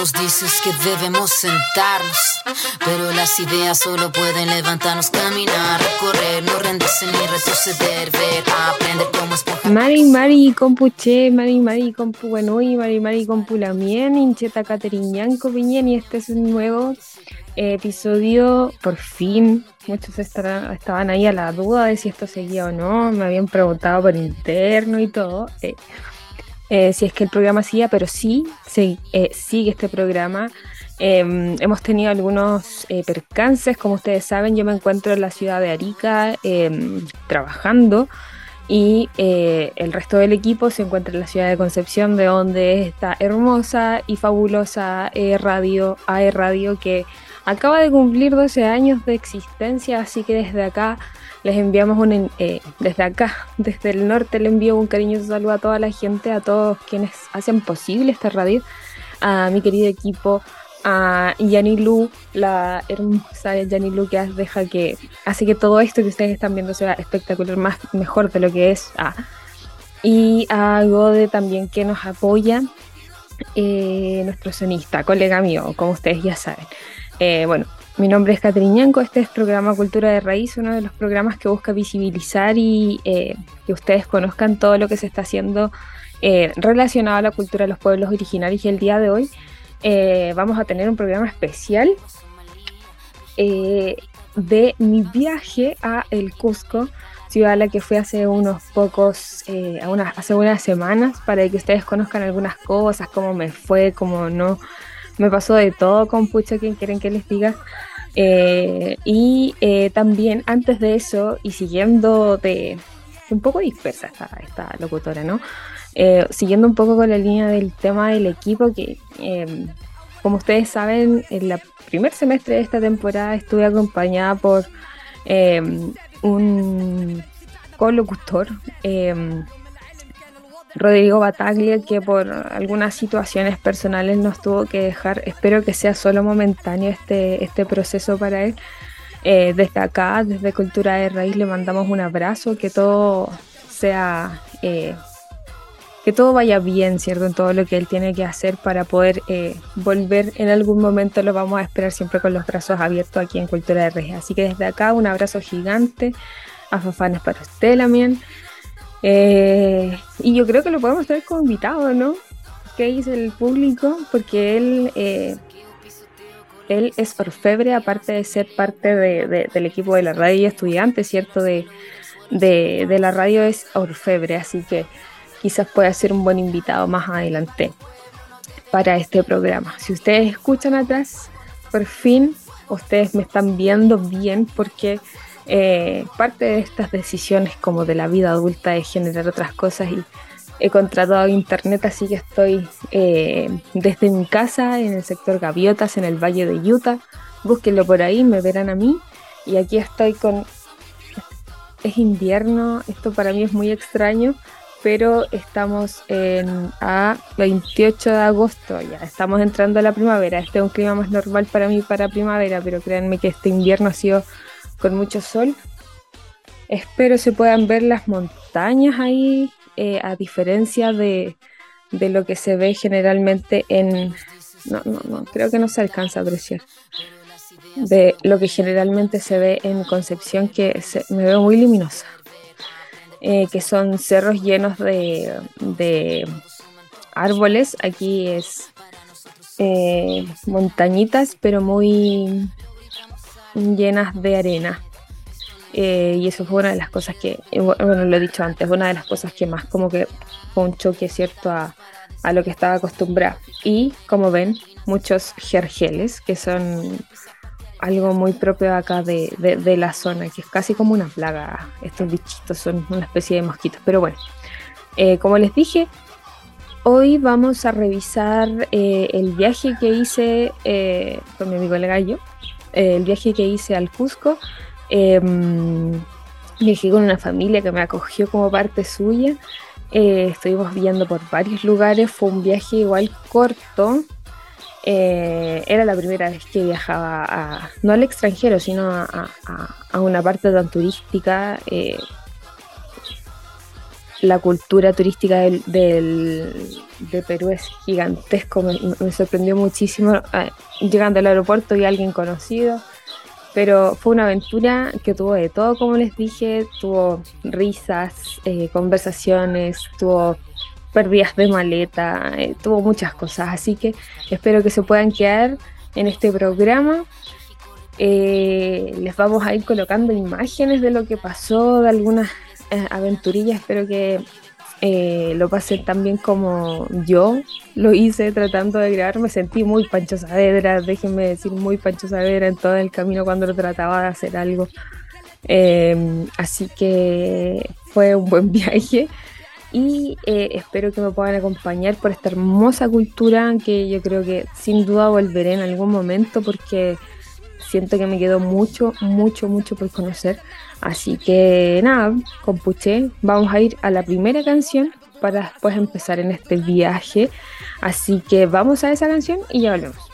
nos dices que debemos sentarnos, pero las ideas solo pueden levantarnos, caminar, recorrer, no rendirse ni retroceder, ver, aprender cómo esponja. Mari Mari compuche, Mari Mari compu Buenui, Mari Mari compu Lamien, Incheta Cateriñanco Piñen y este es un nuevo episodio, por fin. Muchos estaban ahí a la duda de si esto seguía o no, me habían preguntado por interno y todo. Eh, eh, si es que el programa seguía, pero sí, eh, sigue este programa. Em, hemos tenido algunos eh, percances, como ustedes saben, yo me encuentro en la ciudad de Arica em, trabajando y el resto del equipo se encuentra en la ciudad de Concepción, de donde está hermosa y fabulosa Radio, AE Radio, que acaba de cumplir 12 años de existencia, así que desde acá les enviamos un, eh, desde acá, desde el norte, le envío un cariñoso saludo a toda la gente, a todos quienes hacen posible esta radio, a mi querido equipo, a Yanilu, la hermosa Yanilu que deja que hace que todo esto que ustedes están viendo sea espectacular, más mejor de lo que es. y a Gode también que nos apoya, eh, nuestro sonista, colega mío, como ustedes ya saben. Eh, bueno, mi nombre es Catriñanco, este es programa Cultura de Raíz, uno de los programas que busca visibilizar y eh, que ustedes conozcan todo lo que se está haciendo eh, relacionado a la cultura de los pueblos originarios. Y el día de hoy eh, vamos a tener un programa especial de mi viaje a El Cusco, ciudad a la que fui hace unos pocos, hace unas semanas, para que ustedes conozcan algunas cosas, cómo me fue, cómo no. Me pasó de todo con Pucho, quien quieren que les diga. Eh, y eh, también antes de eso, y siguiendo de un poco dispersa esta, esta locutora, ¿no? Eh, siguiendo un poco con la línea del tema del equipo, que em, como ustedes saben, en el primer semestre de esta temporada estuve acompañada por em, un colocutor em, Rodrigo Bataglia, que por algunas situaciones personales nos tuvo que dejar. Espero que sea solo momentáneo este, este proceso para él. Eh, desde acá, desde Cultura de Raíz, le mandamos un abrazo, que todo sea, eh, que todo vaya bien, ¿cierto? En todo lo que él tiene que hacer para poder eh, volver en algún momento, lo vamos a esperar siempre con los brazos abiertos aquí en Cultura de Raíz. Así que desde acá, un abrazo gigante a Fafanes para usted también. Eh, y yo creo que lo podemos tener como invitado, ¿no? ¿Qué dice el público? Porque él, eh, él es orfebre, aparte de ser parte del equipo de la radio y estudiante, ¿cierto? De, de, la radio es orfebre, así que quizás pueda ser un buen invitado más adelante para este programa. Si ustedes escuchan atrás, por fin ustedes me están viendo bien porque eh, parte de estas decisiones como de la vida adulta es generar otras cosas y he contratado internet, así que estoy eh, desde mi casa en el sector Gaviotas, en el Valle de Utah. Búsquenlo por ahí, me verán a mí. Y aquí estoy con... Es invierno, esto para mí es muy extraño, pero estamos en a 28 de agosto, ya estamos entrando a la primavera. Este es un clima más normal para mí para primavera, pero créanme que este invierno ha sido con mucho sol. Espero se puedan ver las montañas ahí, eh, a diferencia de, lo que se ve generalmente en... No, no, no, creo que no se alcanza a apreciar. De lo que generalmente se ve en Concepción, que me veo muy luminosa. Eh, que son cerros llenos de, de árboles. Aquí es eh, montañitas, pero muy llenas de arena. Eh, y eso fue una de las cosas que, eh, bueno, lo he dicho antes, una de las cosas que más como que fue un choque, ¿cierto?, a, a lo que estaba acostumbrada. Y como ven, muchos jergeles, que son algo muy propio acá de, de, la zona, que es casi como una plaga. Estos bichitos son una especie de mosquitos. Pero bueno, eh, como les dije, hoy vamos a revisar el viaje que hice con mi amigo el gallo eh, el viaje que hice al Cusco. Eh, viajé con una familia que me acogió como parte suya. Eh, estuvimos viendo por varios lugares. Fue un viaje igual corto. Eh, era la primera vez que viajaba a, no al extranjero, sino a, una parte tan turística. La cultura turística del, de Perú es gigantesco, me, sorprendió muchísimo. Ah, llegando al aeropuerto y alguien conocido, pero fue una aventura que tuvo de todo, como les dije, tuvo risas, eh, conversaciones, tuvo pérdidas de maleta, eh, tuvo muchas cosas, así que espero que se puedan quedar en este programa. Eh, les vamos a ir colocando imágenes de lo que pasó, de algunas aventurillas, espero que eh, lo pasé tan bien como yo lo hice tratando de grabar. Me sentí muy Pancho Saavedra, déjenme decir, muy Pancho Saavedra en todo el camino cuando trataba de hacer algo. Em, así que fue un buen viaje y eh, espero que me puedan acompañar por esta hermosa cultura que yo creo que sin duda volveré en algún momento porque siento que me quedó mucho, mucho, mucho por conocer. Así que nada, con vamos a ir a la primera canción para después empezar en este viaje. Así que vamos a esa canción y ya volvemos.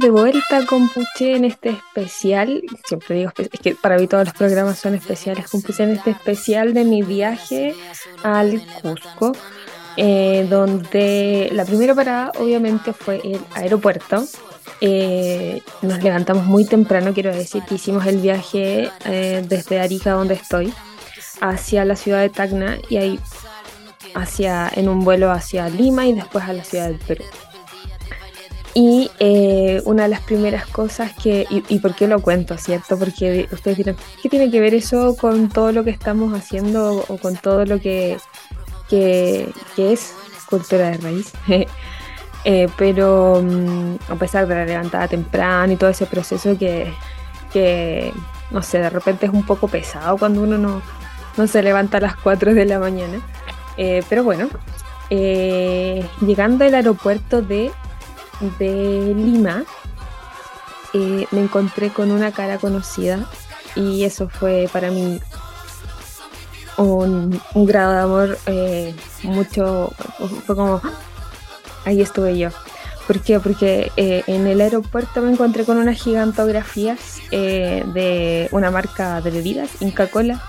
De vuelta con Puché en este especial. Siempre digo, es que para mí todos los programas son especiales. Con Puché en este especial de mi viaje al Cusco, eh, donde la primera parada obviamente fue el aeropuerto. Eh, nos levantamos muy temprano, quiero decir que hicimos el viaje eh, desde Arica, donde estoy, hacia la ciudad de Tacna y ahí hacia, en un vuelo hacia Lima y después a la ciudad del Perú. Y eh, una de las primeras cosas que, y, por qué lo cuento, ¿cierto? Porque ustedes dirán, ¿qué tiene que ver eso con todo lo que estamos haciendo o con todo lo que, que, es cultura de raíz? Eh, pero mm, a pesar de la levantada temprana y todo ese proceso que, que, no sé, de repente es un poco pesado cuando uno no, no se levanta a las 4 de la mañana. Eh, pero bueno, llegando al aeropuerto de de Lima, eh, me encontré con una cara conocida y eso fue para mí un, grado de amor eh, mucho, fue como, ahí estuve yo. ¿Por qué? Porque eh, en el aeropuerto me encontré con unas gigantografías de una marca de bebidas, Inca Cola.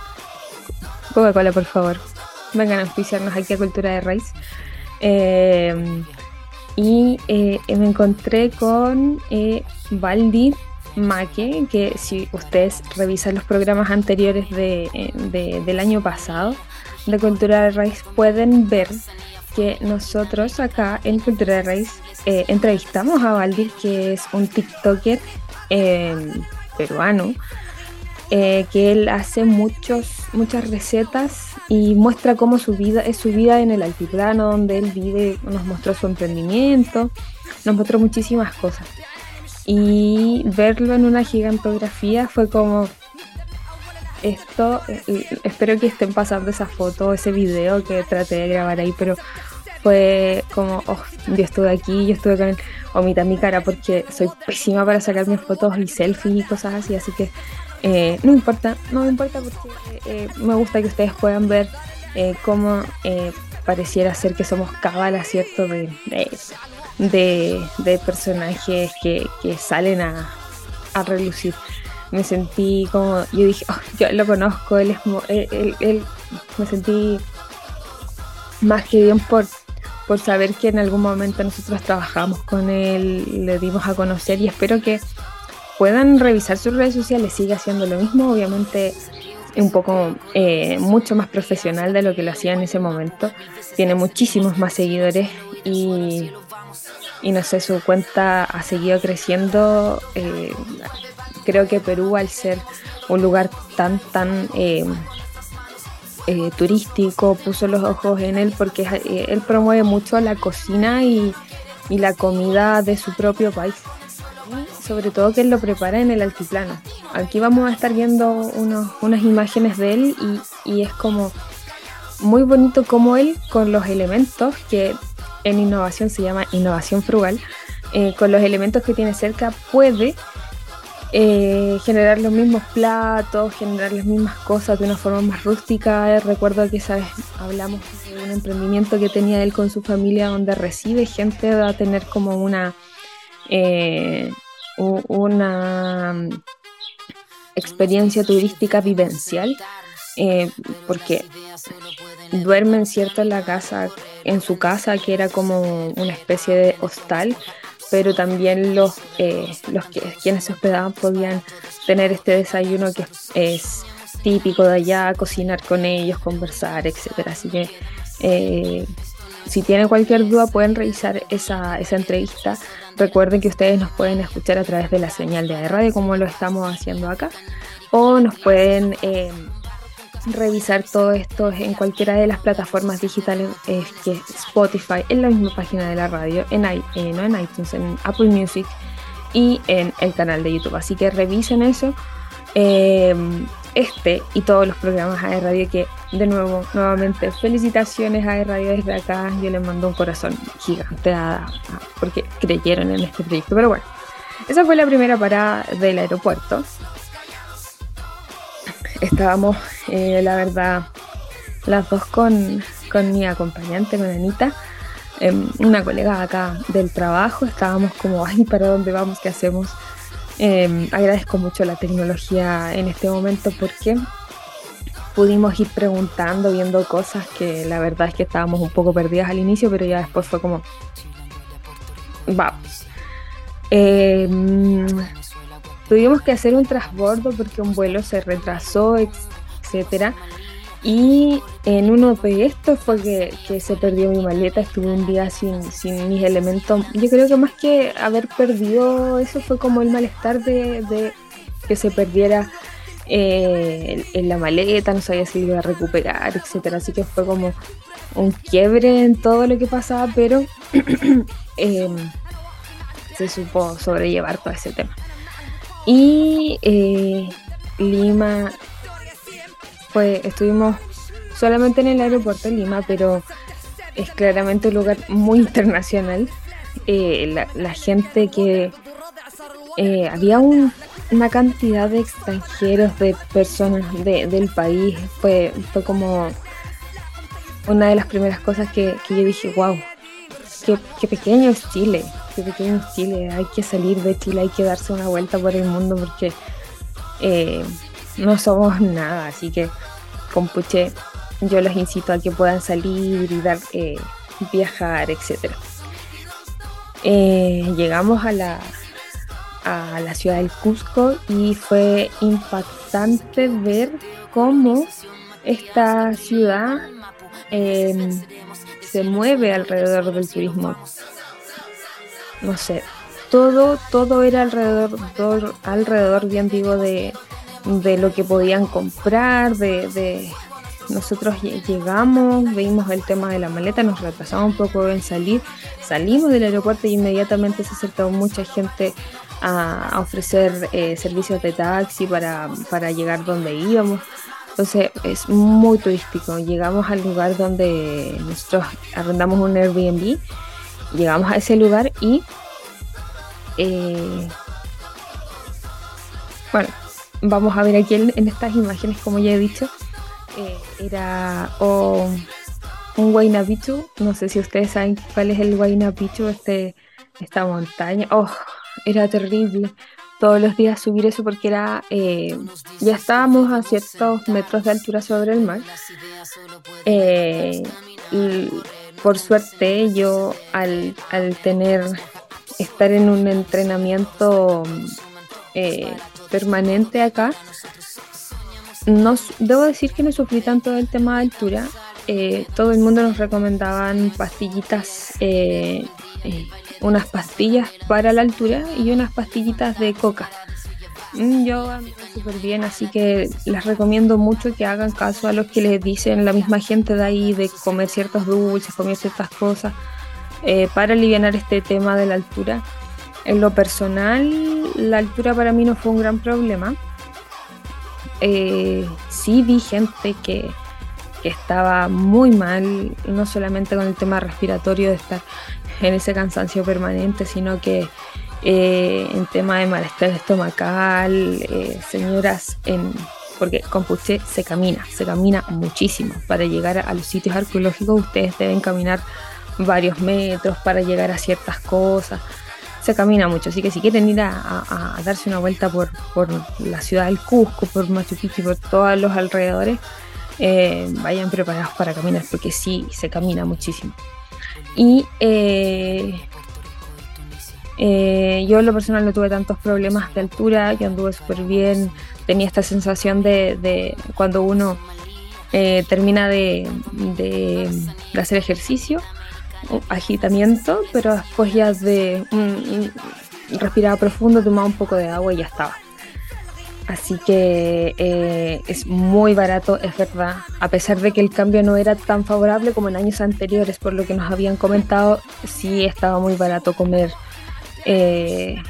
Coca-Cola, por favor. Vengan a oficiarnos aquí a Cultura de Raíz y eh, me encontré con eh, Valdi Maque, que si ustedes revisan los programas anteriores de, eh, del año pasado de Cultura de Raíz, pueden ver que nosotros acá en Cultura de Raíz entrevistamos a Valdir, que es un TikToker peruano, que él hace muchos, muchas recetas y muestra cómo su vida es su vida en el altiplano donde él vive, nos mostró su emprendimiento, nos mostró muchísimas cosas. Y verlo en una gigantografía fue como esto, espero que estén pasando esa foto, ese video que traté de grabar ahí, pero fue como, oh, yo estuve aquí, yo estuve con él, omita mi cara porque soy pésima para sacarme fotos y selfies y cosas así, así que eh, no importa, no me importa porque eh, me gusta que ustedes puedan ver eh, cómo pareciera ser que somos cabalas, ¿cierto? De, de, personajes que, salen a, relucir. Me sentí como, yo dije, oh, yo lo conozco, él es, él, me sentí más que bien por, por saber que en algún momento nosotros trabajamos con él, le dimos a conocer y espero que puedan revisar sus redes sociales, sigue haciendo lo mismo, obviamente un poco eh, mucho más profesional de lo que lo hacía en ese momento. Tiene muchísimos más seguidores y, no sé, su cuenta ha seguido creciendo. Eh, creo que Perú, al ser un lugar tan, tan eh, turístico, puso los ojos en él porque él promueve mucho la cocina y la comida de su propio país sobre todo que él lo prepara en el altiplano. Aquí vamos a estar viendo unas imágenes de él y, es como muy bonito como él con los elementos que en innovación se llama innovación frugal, eh, con los elementos que tiene cerca puede eh, generar los mismos platos, generar las mismas cosas de una forma más rústica. recuerdo que sabes hablamos de un emprendimiento que tenía él con su familia donde recibe gente a tener como una eh, una mm, experiencia turística vivencial, eh, porque duermen cierto en la casa, en su casa, que era como una especie de hostal, pero también los, eh, los que, quienes se hospedaban podían tener este desayuno que es, típico de allá, cocinar con ellos, conversar, etcétera. Así que eh, si tienen cualquier duda pueden revisar esa, esa entrevista Recuerden que ustedes nos pueden escuchar a través de la señal de radio como lo estamos haciendo acá o nos pueden eh, revisar todo esto en cualquiera de las plataformas digitales eh, que Spotify, en la misma página de la radio, en, eh, no en iTunes, en Apple Music y en el canal de YouTube. Así que revisen eso este y todos los programas de Radio que de nuevo, nuevamente, felicitaciones a Radio desde acá. Yo les mando un corazón gigante a, porque creyeron en este proyecto. Pero bueno, esa fue la primera parada del aeropuerto. Estábamos, eh, la verdad, las dos con, con mi acompañante, con Anita. em, una colega acá del trabajo, estábamos como, ay, ¿para dónde vamos? ¿Qué hacemos? Em, agradezco mucho la tecnología en este momento porque pudimos ir preguntando, viendo cosas que la verdad es que estábamos un poco perdidas al inicio, pero ya después fue como, vamos. Em, tuvimos que hacer un transbordo porque un vuelo se retrasó, etcétera. Y en uno de estos fue que, se perdió mi maleta, estuve un día sin, sin, mis elementos. Yo creo que más que haber perdido eso fue como el malestar de, que se perdiera eh, en la maleta, no sabía si iba a recuperar, etcétera. Así que fue como un quiebre en todo lo que pasaba, pero em, se supo sobrellevar todo ese tema. Y eh, Lima fue, estuvimos solamente en el aeropuerto de Lima, pero es claramente un lugar muy internacional. Eh, la, gente que eh, había una cantidad de extranjeros, de personas del país, fue, fue como una de las primeras cosas que, yo dije, wow, qué, pequeño es Chile, qué pequeño es Chile, hay que salir de Chile, hay que darse una vuelta por el mundo porque eh, no somos nada, así que compuche, yo los incito a que puedan salir y dar, eh, viajar, etc. Eh, llegamos a la, a la ciudad del Cusco y fue impactante ver cómo esta ciudad em, se mueve alrededor del turismo. No sé, todo, todo era alrededor, alrededor bien digo, de, de lo que podían comprar, de, nosotros llegamos, vimos el tema de la maleta, nos retrasamos un poco en salir, salimos del aeropuerto y inmediatamente se acercó mucha gente a, ofrecer eh, servicios de taxi para, para llegar donde íbamos. Entonces es muy turístico. Llegamos al lugar donde nosotros arrendamos un Airbnb, llegamos a ese lugar y eh, bueno, vamos a ver aquí en, estas imágenes, como ya he dicho, eh, era un Huayna no sé si ustedes saben cuál es el Huayna este, esta montaña, oh, era terrible todos los días subir eso porque era eh, ya estábamos a ciertos metros de altura sobre el mar eh, por suerte yo al, al, tener estar en un entrenamiento permanente acá, no, debo decir que no sufrí tanto del tema de altura. Eh, todo el mundo nos recomendaban pastillitas, eh, eh, unas pastillas para la altura y unas pastillitas de coca. Mm, yo ando súper bien, así que les recomiendo mucho que hagan caso a los que les dicen la misma gente de ahí de comer ciertos dulces, comer ciertas cosas, para aliviar este tema de la altura. En lo personal, la altura para mí no fue un gran problema. Eh, sí vi gente que, estaba muy mal, no solamente con el tema respiratorio de estar en ese cansancio permanente, sino que eh, en tema de malestar estomacal, eh, señoras porque con Puché se camina, se camina muchísimo. Para llegar a los sitios arqueológicos ustedes deben caminar varios metros para llegar a ciertas cosas se camina mucho. Así que si quieren ir a, darse una vuelta por, la ciudad del Cusco, por Machu Picchu, por todos los alrededores, eh, vayan preparados para caminar, porque sí, se camina muchísimo. Y eh, eh, yo en lo personal no tuve tantos problemas de altura, yo anduve súper bien, tenía esta sensación de, cuando uno termina de, de hacer ejercicio, agitamiento, pero después ya de respiraba profundo, tomaba un poco de agua y ya estaba. Así que eh, es muy barato, es verdad, a pesar de que el cambio no era tan favorable como en años anteriores, por lo que nos habían comentado, sí estaba muy barato comer. Eh,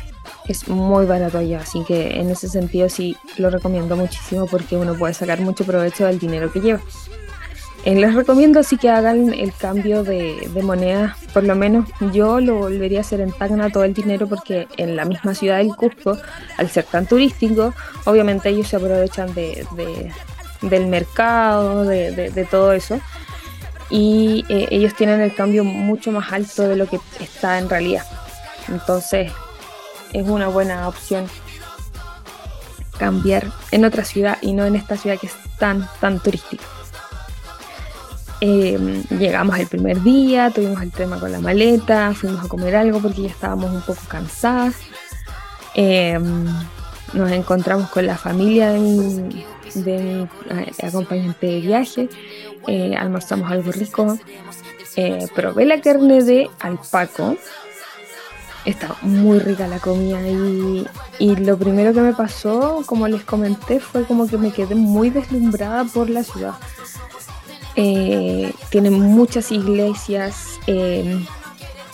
es muy barato allá, así que en ese sentido sí lo recomiendo muchísimo porque uno puede sacar mucho provecho del dinero que lleva. Eh, les recomiendo sí que hagan el cambio de, moneda, por lo menos yo lo volvería a hacer en Tacna todo el dinero porque en la misma ciudad del Cusco, al ser tan turístico, obviamente ellos se aprovechan de, del mercado, de, todo eso. y eh, ellos tienen el cambio mucho más alto de lo que está en realidad. Entonces es una buena opción cambiar en otra ciudad y no en esta ciudad que es tan, tan turística. Em, llegamos el primer día, tuvimos el tema con la maleta, fuimos a comer algo porque ya estábamos un poco cansadas. Em, nos encontramos con la familia de mi, de eh, acompañante de viaje, eh, almorzamos algo rico, eh, probé la carne de alpaco, está muy rica la comida y, y, lo primero que me pasó, como les comenté, fue como que me quedé muy deslumbrada por la ciudad. Eh, tiene muchas iglesias. Eh,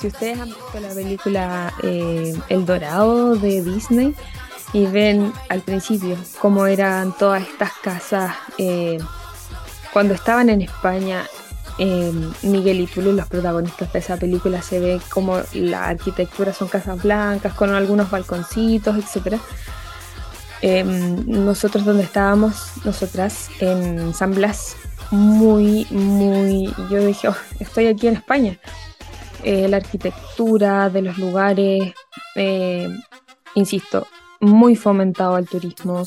si ustedes han visto la película eh, El Dorado de Disney y ven al principio cómo eran todas estas casas cuando estaban en España, Miguel y Tulio, los protagonistas de esa película, se ve como la arquitectura son casas blancas con algunos balconcitos, etc. nosotros donde estábamos, nosotras en San Blas, muy, muy, yo dije, oh, estoy aquí en España. Eh, la arquitectura de los lugares, eh, insisto, muy fomentado al turismo,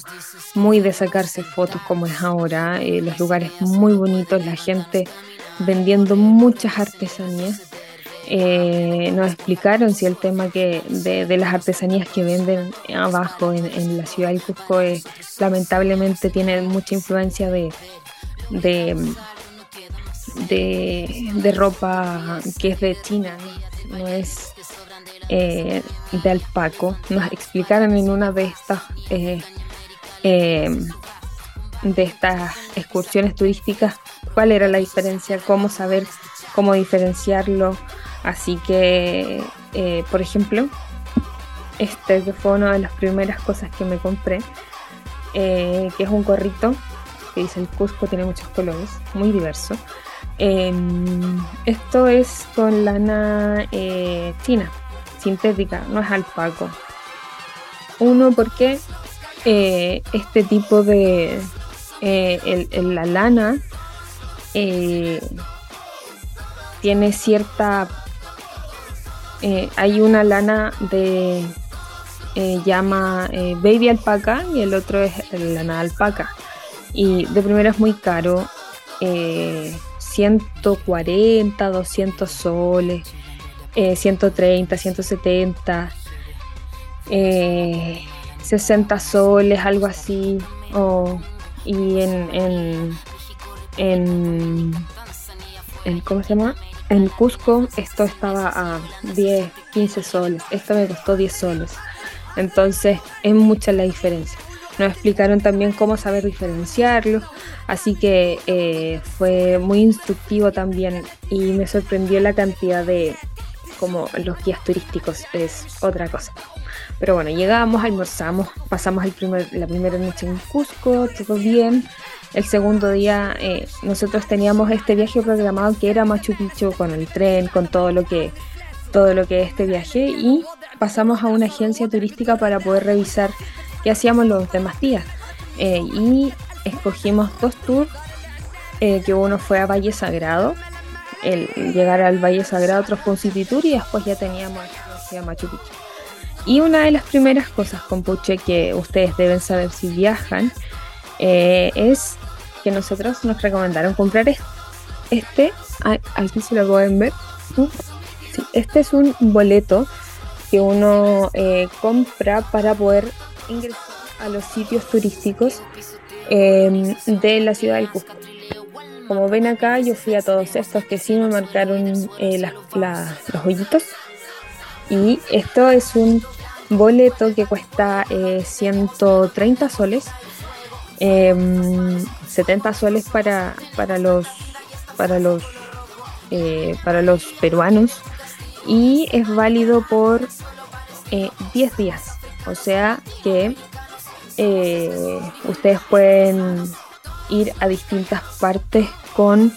muy de sacarse fotos como es ahora, eh, los lugares muy bonitos, la gente vendiendo muchas artesanías. nos explicaron si el tema que de, las artesanías que venden abajo en, en la ciudad de Cusco es, lamentablemente tiene mucha influencia de, de, de, ropa que es de China, no, es eh, de alpaco. Nos explicaron en una de estas eh, eh, de estas excursiones turísticas cuál era la diferencia, cómo saber cómo diferenciarlo. Así que, por ejemplo, este fue una de las primeras cosas que me compré, que es un gorrito que dice el Cusco tiene muchos colores, muy diverso. Em, esto es con lana eh, china, sintética, no es alpaco. Uno, porque eh, este tipo de. Eh, la lana tiene cierta. hay una lana de. llama baby alpaca y el otro es lana alpaca y de primera es muy caro. 140, eh, 200 soles, 130, 170, 60 soles, algo así. y en, en, en, ¿cómo se llama? En Cusco esto estaba a 10, 15 soles. Esto me costó 10 soles. Entonces es mucha la diferencia. Nos explicaron también cómo saber diferenciarlos, así que eh, fue muy instructivo también y me sorprendió la cantidad de, como los guías turísticos es otra cosa. Pero bueno, llegamos, almorzamos, pasamos el primer, la primera noche en Cusco, todo bien. El segundo día eh, nosotros teníamos este viaje programado que era Machu Picchu con el tren, con todo lo que todo lo que es este viaje y pasamos a una agencia turística para poder revisar que hacíamos los demás días. Eh, y escogimos dos tours, eh, que uno fue a Valle Sagrado, el, llegar al Valle Sagrado, otro fue un City Tour y después ya teníamos a Machu Picchu. Y una de las primeras cosas con Puche que ustedes deben saber si viajan eh, es que nosotros nos recomendaron comprar este. este aquí se lo pueden ver. este es un boleto que uno compra para poder ingresar a los sitios turísticos em, de la ciudad del Cusco. Como ven acá, yo fui a todos estos que sí me marcaron eh, los hoyitos. Y esto es un boleto que cuesta 130 eh, soles. 70 em, soles para, para los para los eh, para los peruanos y es válido por 10 días o sea que eh, ustedes pueden ir a distintas partes con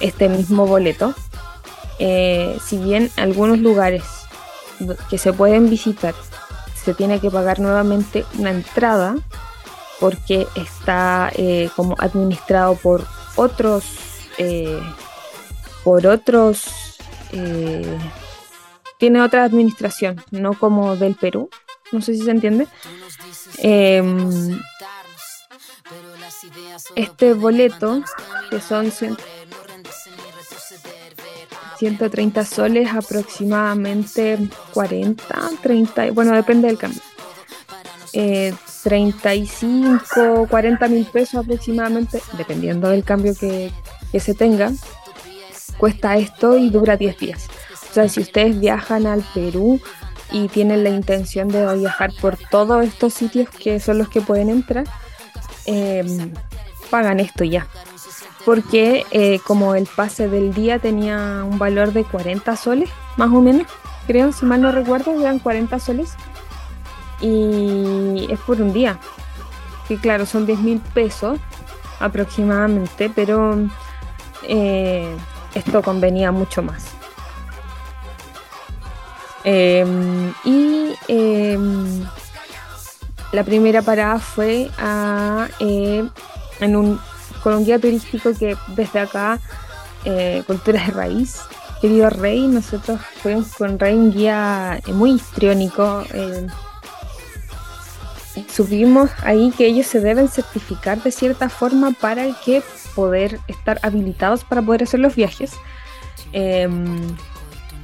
este mismo boleto. Eh, si bien algunos lugares que se pueden visitar se tiene que pagar nuevamente una entrada porque está eh, como administrado por otros por otros, tiene otra administración, no como del Perú, no sé si se entiende. Em, este boleto, que son 130 soles, aproximadamente 40, 30, bueno, depende del cambio. 35, 40 mil pesos aproximadamente, dependiendo del cambio que, que se tenga, cuesta esto y dura 10 días. O sea, si ustedes viajan al Perú y tienen la intención de viajar por todos estos sitios que son los que pueden entrar, em, pagan esto ya. Porque eh, como el pase del día tenía un valor de 40 soles, más o menos, creo, si mal no recuerdo, eran 40 soles. Y es por un día. Que claro, son 10 mil pesos aproximadamente, pero eh, esto convenía mucho más. Em, y em, la primera parada fue a, eh, en un, con un guía turístico que desde acá, eh, Cultura de Raíz, querido Rey, nosotros fuimos con Rey un guía muy histriónico. subimos ahí que ellos se deben certificar de cierta forma para que poder estar habilitados para poder hacer los viajes.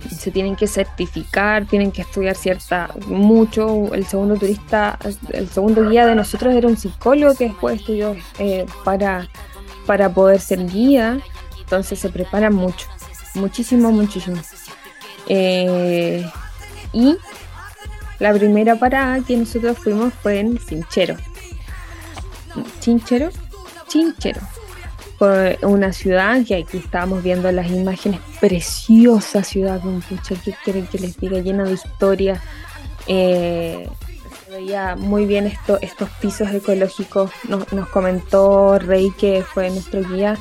Se tienen que certificar, tienen que estudiar cierta mucho. El segundo turista, el segundo guía de nosotros era un psicólogo que después estudió eh, para, para poder ser guía. Entonces se preparan mucho, muchísimo, muchísimo. Eh, y la primera parada que nosotros fuimos fue en Chinchero. Chinchero, Chinchero una ciudad que aquí estábamos viendo las imágenes, preciosa ciudad, pucha, ¿qué quieren que les diga? Llena de historia. Eh, se veía muy bien esto, estos pisos ecológicos. Nos, nos comentó Rey, que fue nuestro guía,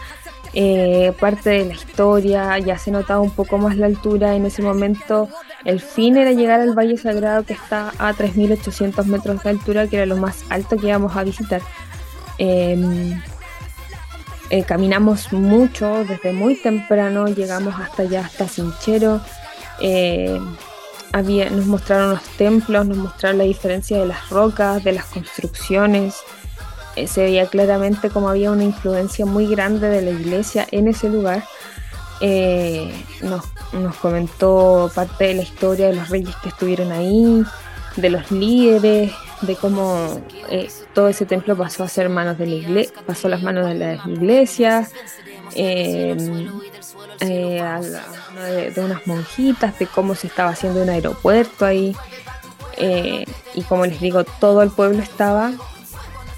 eh, parte de la historia, ya se notaba un poco más la altura. En ese momento, el fin era llegar al Valle Sagrado, que está a 3.800 metros de altura, que era lo más alto que íbamos a visitar. Eh, eh, caminamos mucho, desde muy temprano llegamos hasta allá, hasta Cinchero. Eh, había, nos mostraron los templos, nos mostraron la diferencia de las rocas, de las construcciones. Eh, se veía claramente como había una influencia muy grande de la iglesia en ese lugar. Nos, nos, comentó parte de la historia de los reyes que estuvieron ahí, de los líderes, de cómo todo ese templo pasó a ser manos de la iglesia, pasó las manos de las iglesias, em, eh, de, unas monjitas, de cómo se estaba haciendo un aeropuerto ahí. Eh, y como les digo, todo el pueblo estaba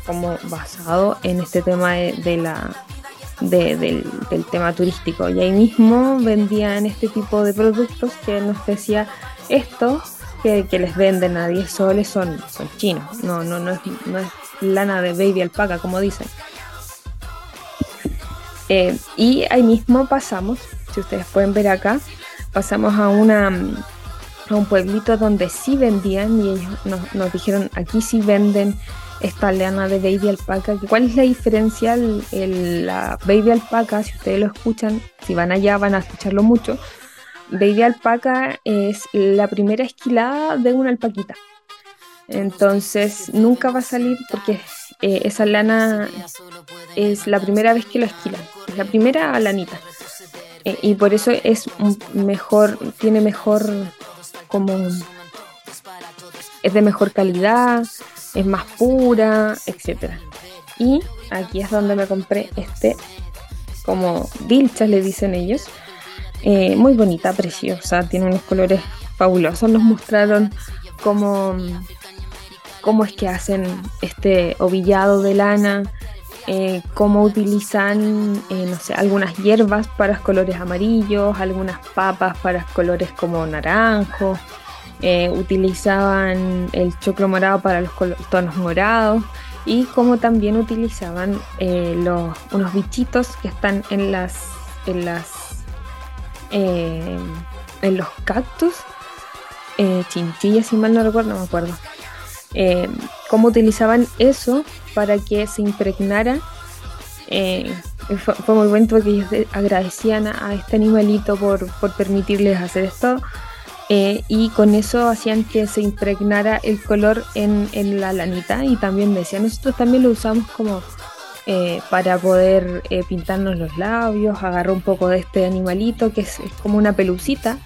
como basado en este tema de, la del, del, tema turístico. Y ahí mismo vendían este tipo de productos que nos decía esto que, les venden a 10 soles son, son chinos, no, no, no es lana de baby alpaca, como dicen. Eh, y ahí mismo pasamos, si ustedes pueden ver acá, pasamos a una a un pueblito donde sí vendían y ellos nos, dijeron aquí sí venden esta lana de baby alpaca. ¿Cuál es la diferencia? la baby alpaca, si ustedes lo escuchan, si van allá van a escucharlo mucho, Baby alpaca es la primera esquilada de una alpaquita. Entonces nunca va a salir porque eh, esa lana es la primera vez que lo esquilan. Es la primera lanita. Eh, y por eso es mejor, tiene mejor como es de mejor calidad, es más pura, etc. Y aquí es donde me compré este como dilchas le dicen ellos, eh, muy bonita, preciosa, tiene unos colores fabulosos. Nos mostraron cómo, cómo es que hacen este ovillado de lana, eh, cómo utilizan, eh, no sé, algunas hierbas para colores amarillos, algunas papas para colores como naranjo. utilizaban el choclo morado para los tonos morados y como también utilizaban los, unos bichitos que están en las, en las eh, en los cactus, eh, chinchillas, si mal no recuerdo, no me acuerdo, eh, cómo utilizaban eso para que se impregnara fue, muy bueno porque ellos agradecían a, este animalito por, por permitirles hacer esto. Eh, y con eso hacían que se impregnara el color en, en, la lanita y también decían, nosotros también lo usamos como eh, para poder eh, pintarnos los labios, agarró un poco de este animalito que es, como una pelucita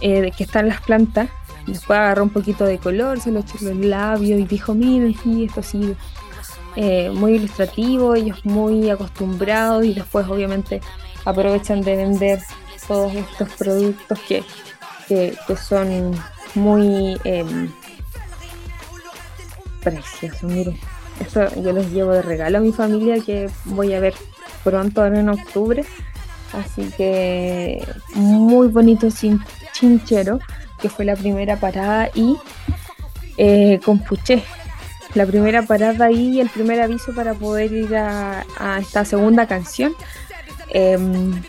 que está en las plantas, después agarró un poquito de color, se lo echó en los labios y dijo, miren, sí, esto sí eh, muy ilustrativo, ellos muy acostumbrados y después obviamente aprovechan de vender todos estos productos que, que, son muy em, preciosos. Miren, esto yo los llevo de regalo a mi familia que voy a ver pronto en octubre. Así que muy bonito chinchero, que fue la primera parada y eh, con puché la primera parada ahí, el primer aviso para poder ir a, esta segunda canción. Em,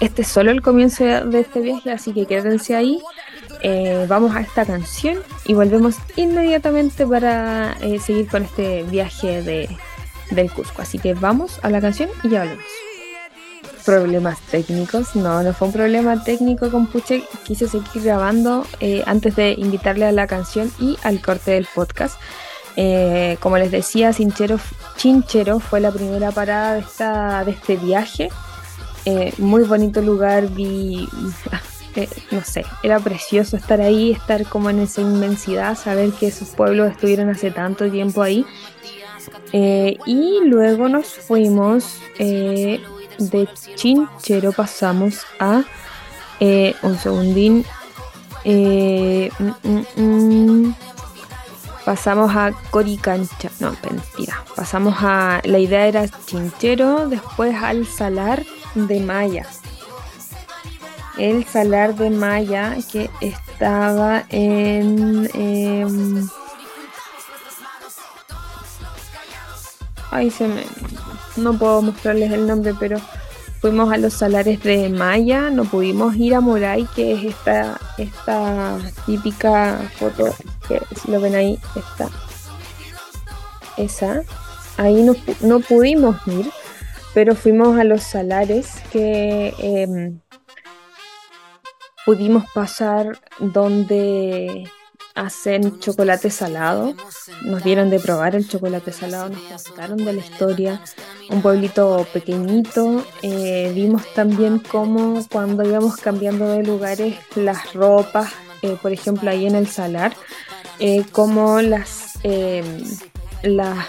este es solo el comienzo de este viaje, así que quédense ahí. Eh, vamos a esta canción y volvemos inmediatamente para eh, seguir con este viaje de, del Cusco. Así que vamos a la canción y ya volvemos problemas técnicos. No, no fue un problema técnico con Puche. Quise seguir grabando eh, antes de invitarle a la canción y al corte del podcast. Eh, como les decía, Chinchero, fue la primera parada de, esta, de este viaje. Eh, muy bonito lugar, vi, no sé, era precioso estar ahí, estar como en esa inmensidad, saber que esos pueblos estuvieron hace tanto tiempo ahí. y luego nos fuimos de Chinchero pasamos a eh, un segundín. Eh, mm, mm, mm. pasamos a Coricancha. No, mentira. Pasamos a. La idea era Chinchero, después al Salar de Maya. El Salar de Maya que estaba en. Em, Ay, se me. No puedo mostrarles el nombre, pero fuimos a los salares de Maya, no pudimos ir a Moray, que es esta, esta típica foto, que si lo ven ahí, está esa. Ahí no, no pudimos ir, pero fuimos a los salares que em, pudimos pasar donde hacen chocolate salado. Nos dieron de probar el chocolate salado, nos contaron de la historia. Un pueblito pequeñito. Eh, vimos también cómo cuando íbamos cambiando de lugares las ropas, eh, por ejemplo ahí en el salar, eh, como las, em, las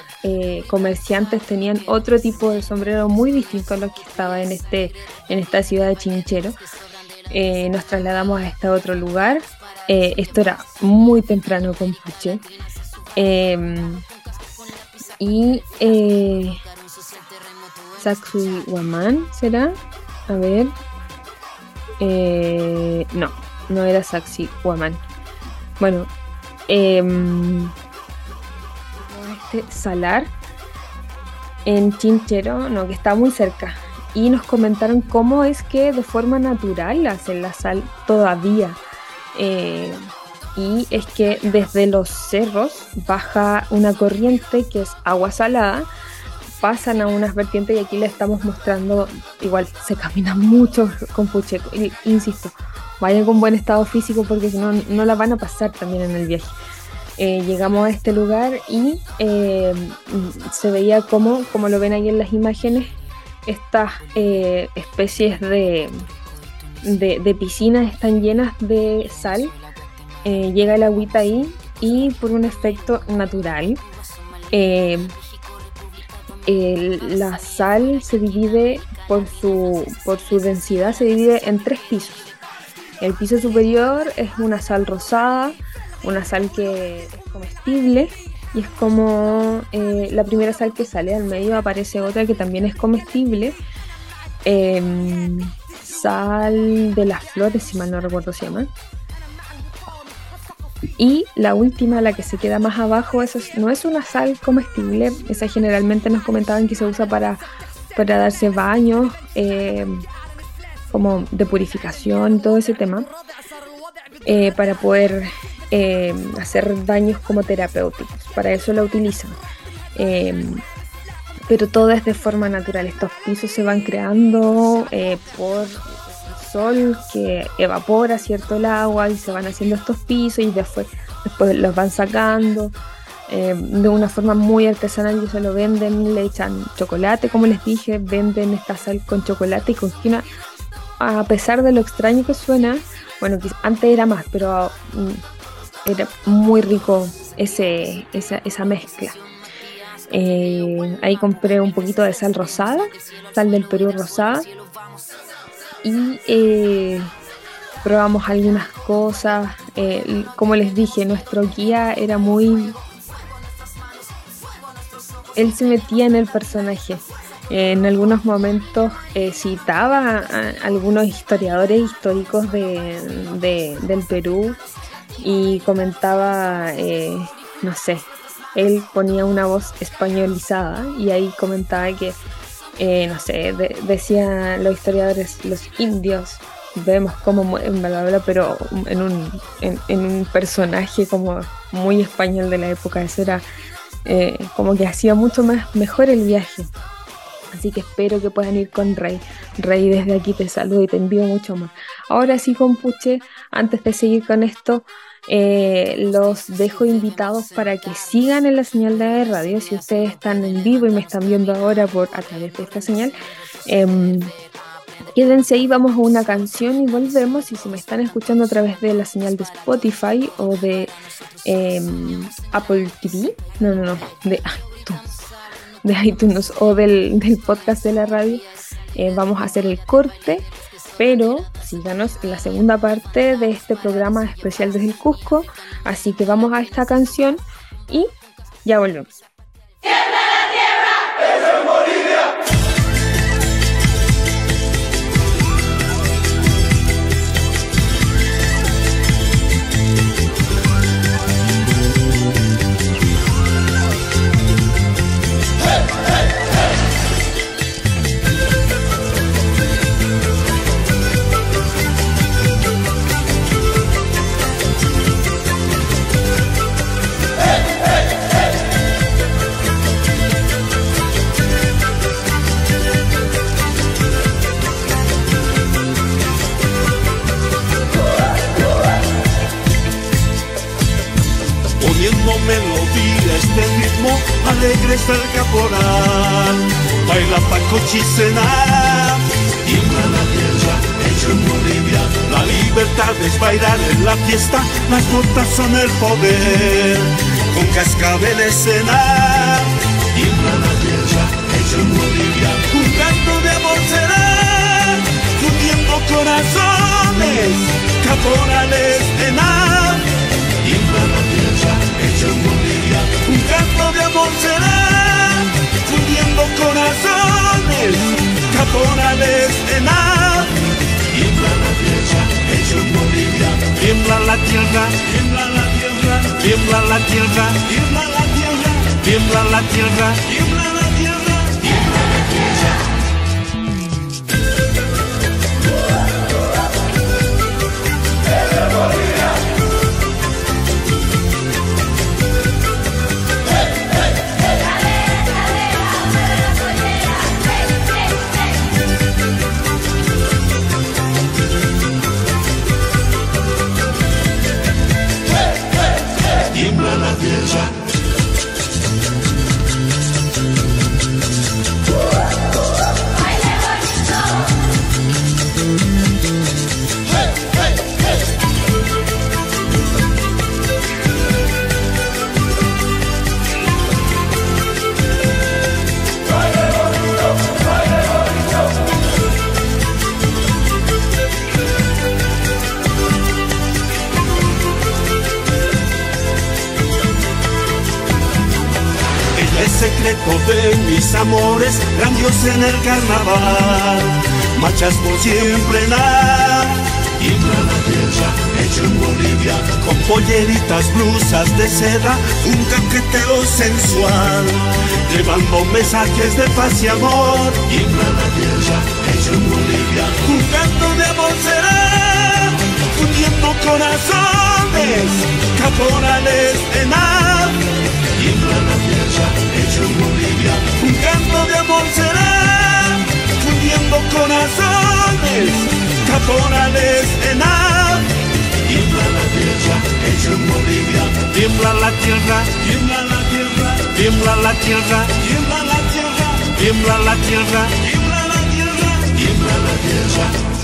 comerciantes tenían otro tipo de sombrero muy distinto a lo que estaba en, este, en esta ciudad de Chinchero. nos trasladamos a este otro lugar eh, esto era muy temprano con Puche. Em, y eh, Waman, ¿será? A ver. Eh, no, no era Saxi Waman. Bueno, em, este Salar en Chinchero, no, que está muy cerca. Y nos comentaron cómo es que de forma natural hacen la sal todavía. Eh, y es que desde los cerros baja una corriente que es agua salada, pasan a unas vertientes y aquí le estamos mostrando, igual se camina mucho con Pucheco, insisto, vayan con buen estado físico porque si no, no la van a pasar también en el viaje. Eh, llegamos a este lugar y eh, se veía como, como lo ven ahí en las imágenes, estas especies de, de, piscinas están llenas de sal, eh, llega el agüita ahí y por un efecto natural, eh, la sal se divide por su, por su densidad, se divide en tres pisos. El piso superior es una sal rosada, una sal que es comestible y es como eh, la primera sal que sale al medio aparece otra que también es comestible. Em, sal de las flores, si mal no recuerdo se llama. Y la última, la que se queda más abajo, eso no es una sal comestible, esa generalmente nos comentaban que se usa para, para darse baños, eh, como de purificación, todo ese tema, eh, para poder eh, hacer baños como terapéuticos. Para eso la utilizan. Pero todo es de forma natural. Estos pisos se van creando eh, por sol que evapora cierto el agua y se van haciendo estos pisos y después, después los van sacando eh, de una forma muy artesanal y se lo venden, le echan chocolate, como les dije, venden esta sal con chocolate y con quina. A pesar de lo extraño que suena, bueno, antes era más, pero mm, era muy rico ese, esa, esa mezcla. Eh, ahí compré un poquito de sal rosada, sal del Perú rosada. Y eh, probamos algunas cosas. Eh, como les dije, nuestro guía era muy... Él se metía en el personaje. En algunos momentos citaba a algunos historiadores históricos de, del Perú y comentaba, no sé, él ponía una voz españolizada y ahí comentaba que, eh, no sé, decían los historiadores, los indios, vemos cómo en bla, pero en un, en, un personaje como muy español de la época, eso era eh, como que hacía mucho más mejor el viaje. Así que espero que puedan ir con Rey. Rey, desde aquí te saludo y te envío mucho amor. Ahora sí, compuche, antes de seguir con esto, eh, los dejo invitados para que sigan en la señal de radio. Si ustedes están en vivo y me están viendo ahora por a través de esta señal, em, quédense ahí, vamos a una canción y volvemos. Y si me están escuchando a través de la señal de Spotify o de em, Apple TV, no, no, no, de iTunes, de iTunes o del, del podcast de la radio, eh, vamos a hacer el corte pero síganos en la segunda parte de este programa especial desde el Cusco. Así que vamos a esta canción y ya volvemos. alegre bailar en la fiesta, las botas son el poder, con cascabel escena, tiembla la tierra, hecho en Bolivia, un canto de amor será, tiempo corazones, caporales en tiembla la tierra, hecho en Bolivia, un canto de amor será, fundiendo corazones, caporales en hecho en Bolivia, tiembla la tierra, tiembla la tierra, tiembla la tierra, tiembla la tierra, tiembla la tierra, tiembla la tierra, sensual, llevando mensajes de paz y amor. Tiembla la tierra, hecho en Bolivia, un canto de amor será, fundiendo corazones, caporales en ar. Tiembla la tierra, hecho en Bolivia, un canto corazones, caporales en ab. Tiembla la tierra, hecho en Bolivia. Tiembla la tierra, tiembla la Бимла ла держа, бимла ла держа, бимла ла держа, бимла ла держа, бимла ла держа.